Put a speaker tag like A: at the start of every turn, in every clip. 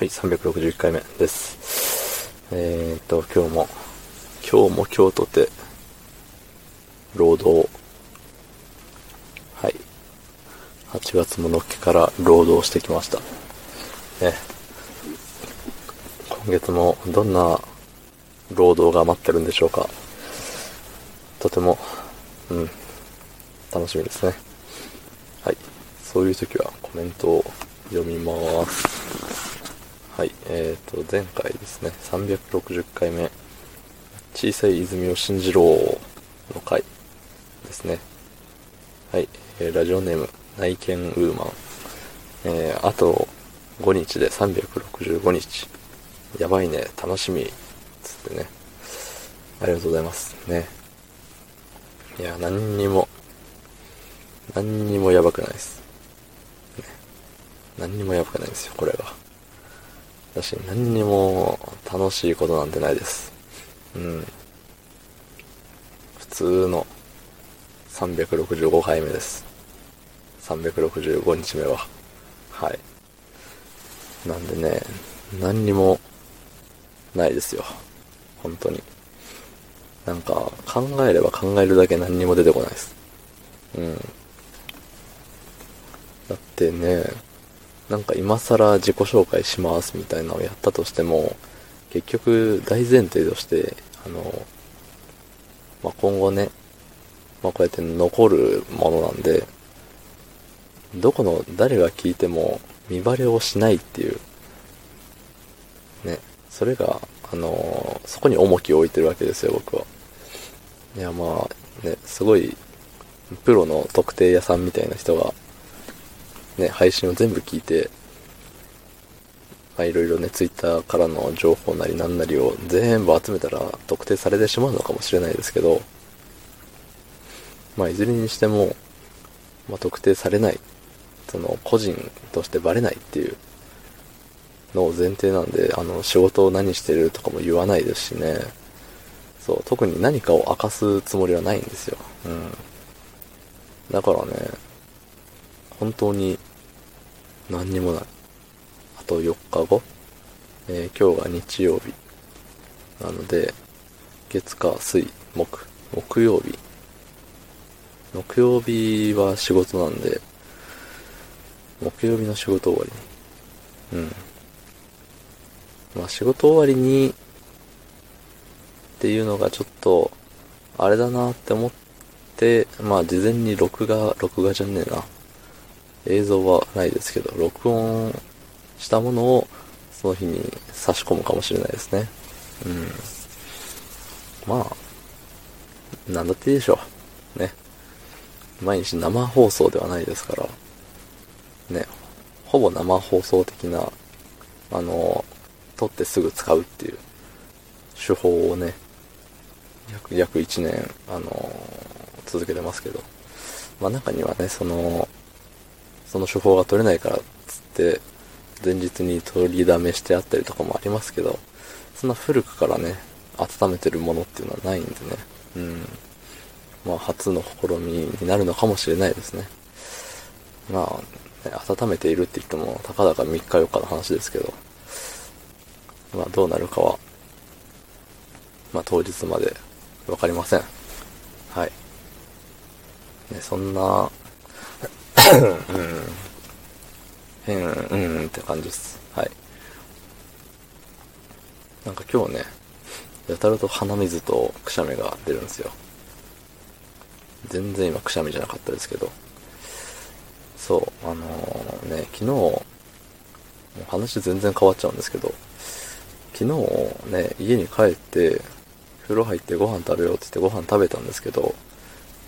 A: はい、361回目です。えーと、今日も、今日も今日とて、労働。はい。8月ものっけから労働してきました。ね。今月もどんな労働が待ってるんでしょうか。とても、うん、楽しみですね。はい。そういう時はコメントを読みます。はい。えーと、前回ですね、360回目、小さい泉を信じろの回ですね。はい。えーラジオネーム、内見ウーマン。えー、あと5日で365日。やばいね、楽しみ。つってね。ありがとうございます。ね。いや、何にも、何にもやばくないです。ね。何にもやばくないんですよ、これが。だし、何にも楽しいことなんてないです。うん。普通の365回目です。365日目は。はい。なんでね、何にもないですよ。本当に。なんか、考えれば考えるだけ何にも出てこないです。うん。だってね、なんか今更自己紹介しますみたいなのをやったとしても、結局大前提として、あの、まあ、今後ね、まあ、こうやって残るものなんで、どこの誰が聞いても見バレをしないっていう、ね、それが、あのそこに重きを置いてるわけですよ、僕は。いや、まあ、ね、すごい、プロの特定屋さんみたいな人が、ね、配信を全部聞いて、まあいろいろね、ツイッターからの情報なりなんなりを全部集めたら特定されてしまうのかもしれないですけど、まあいずれにしても、まあ特定されない、その個人としてバレないっていうのを前提なんで、あの仕事を何してるとかも言わないですしね、そう、特に何かを明かすつもりはないんですよ。うん。だからね、本当に何にもない。あと4日後、えー今日が日曜日。なので、月火水木、木曜日。木曜日は仕事なんで、木曜日の仕事終わりに。うん。まあ仕事終わりに、っていうのがちょっと、あれだなって思って、まあ事前に録画、録画じゃねえな。映像はないですけど、録音したものをその日に差し込むかもしれないですね。うん。まあ、なんだっていいでしょう。ね。毎日生放送ではないですから、ね、ほぼ生放送的な、あの、撮ってすぐ使うっていう手法をね、約、約1年、あの、続けてますけど、まあ中にはね、その、その手法が取れないからっつって、前日に取りだめしてあったりとかもありますけど、そんな古くからね、温めてるものっていうのはないんでね、うん。まあ初の試みになるのかもしれないですね。まあ、ね、温めているって言っても、たかだか3日4日の話ですけど、まあどうなるかは、まあ当日までわかりません。はい。ね、そんな、うん。変、うん。って感じです。はい。なん。か今日ね、やたらと鼻水とくしゃみが出るん。ですよ。全然今くしゃみじゃなかったですけど。そう、あのね、昨日、もう話全然変わっちゃうん。ですけど、昨日ね、家に帰って、風呂入ってご飯食べようって言ってご飯食べたん。ですけど、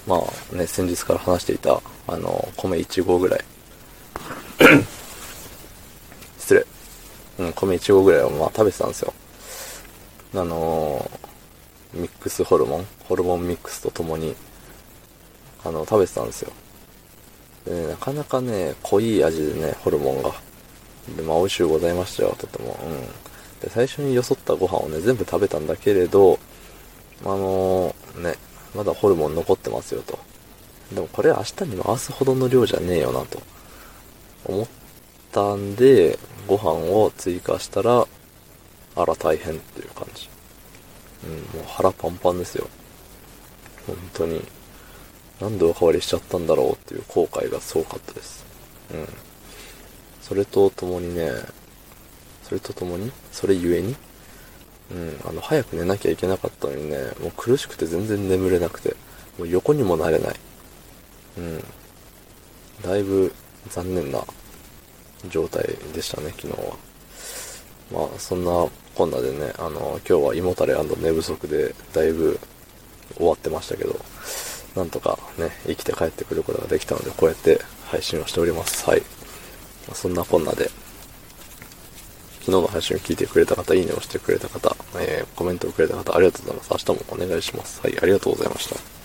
A: まあね、先日から話していた、あの、米1合ぐらい。失礼。うん、米1合ぐらいをまあ食べてたんですよ。あのーミックスホルモン、ホルモンミックスとともに、あの、食べてたんですよ。でね、なかなかね、濃い味でね、ホルモンが。で、まあ、美味しゅうございましたよ、とても。うん。で、最初によそったご飯をね、全部食べたんだけれど、あのーね、まだホルモン残ってますよと。でもこれ明日に回すほどの量じゃねえよなと思ったんで、ご飯を追加したら、あら大変っていう感じ。うん、もう腹パンパンですよ。本当に。なんでおかわりしちゃったんだろうっていう後悔がすごかったです。うん。それとともにね、それとともにそれゆえにうん、あの、早く寝なきゃいけなかったのにね、もう苦しくて全然眠れなくて、もう横にもなれない。うん。だいぶ残念な状態でしたね、昨日は。まあ、そんなこんなでね、あの、今日は胃もたれ寝不足で、だいぶ終わってましたけど、なんとかね、生きて帰ってくることができたので、こうやって配信をしております。はい。そんなこんなで、昨日の配信を聞いてくれた方、いいねをしてくれた方、えー、コメントをくれた方、ありがとうございます。明日もお願いします。はい、ありがとうございました。